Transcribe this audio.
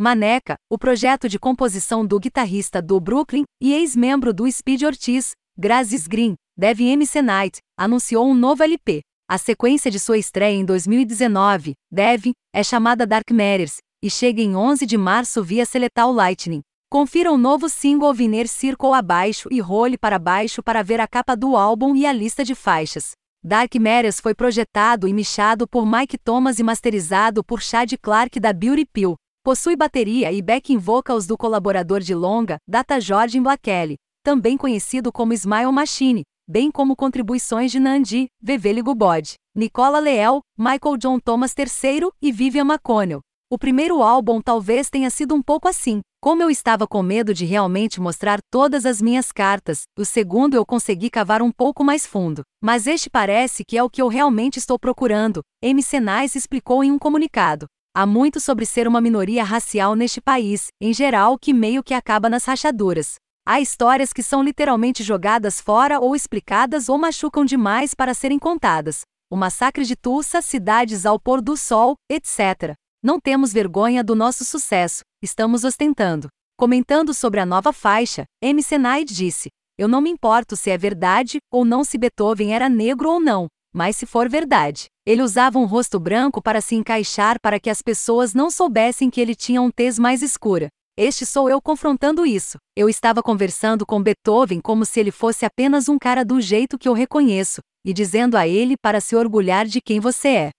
Maneca, o projeto de composição do guitarrista do Brooklyn e ex-membro do Speed Ortiz, Grazis Green, Dev MC Night, anunciou um novo LP. A sequência de sua estreia em 2019, Dev, é chamada Dark Matters, e chega em 11 de março via Seletal Lightning. Confira o novo single Viner Circle abaixo e role para baixo para ver a capa do álbum e a lista de faixas. Dark Matters foi projetado e mixado por Mike Thomas e masterizado por Chad Clark da Beauty Pill. Possui bateria e backing vocals do colaborador de longa, Data Jordan Blakeley, também conhecido como Smile Machine, bem como contribuições de Nandi, Veveligo Bod, Nicola Leel, Michael John Thomas III e Vivian McConnell. O primeiro álbum talvez tenha sido um pouco assim. Como eu estava com medo de realmente mostrar todas as minhas cartas, o segundo eu consegui cavar um pouco mais fundo. Mas este parece que é o que eu realmente estou procurando, MC Nice explicou em um comunicado. Há muito sobre ser uma minoria racial neste país, em geral, que meio que acaba nas rachaduras. Há histórias que são literalmente jogadas fora ou explicadas ou machucam demais para serem contadas. O massacre de Tulsa, cidades ao pôr do sol, etc. Não temos vergonha do nosso sucesso, estamos ostentando. Comentando sobre a nova faixa, MC Night disse: Eu não me importo se é verdade ou não se Beethoven era negro ou não, mas se for verdade. Ele usava um rosto branco para se encaixar para que as pessoas não soubessem que ele tinha um tez mais escura. Este sou eu confrontando isso. Eu estava conversando com Beethoven como se ele fosse apenas um cara do jeito que eu reconheço, e dizendo a ele para se orgulhar de quem você é.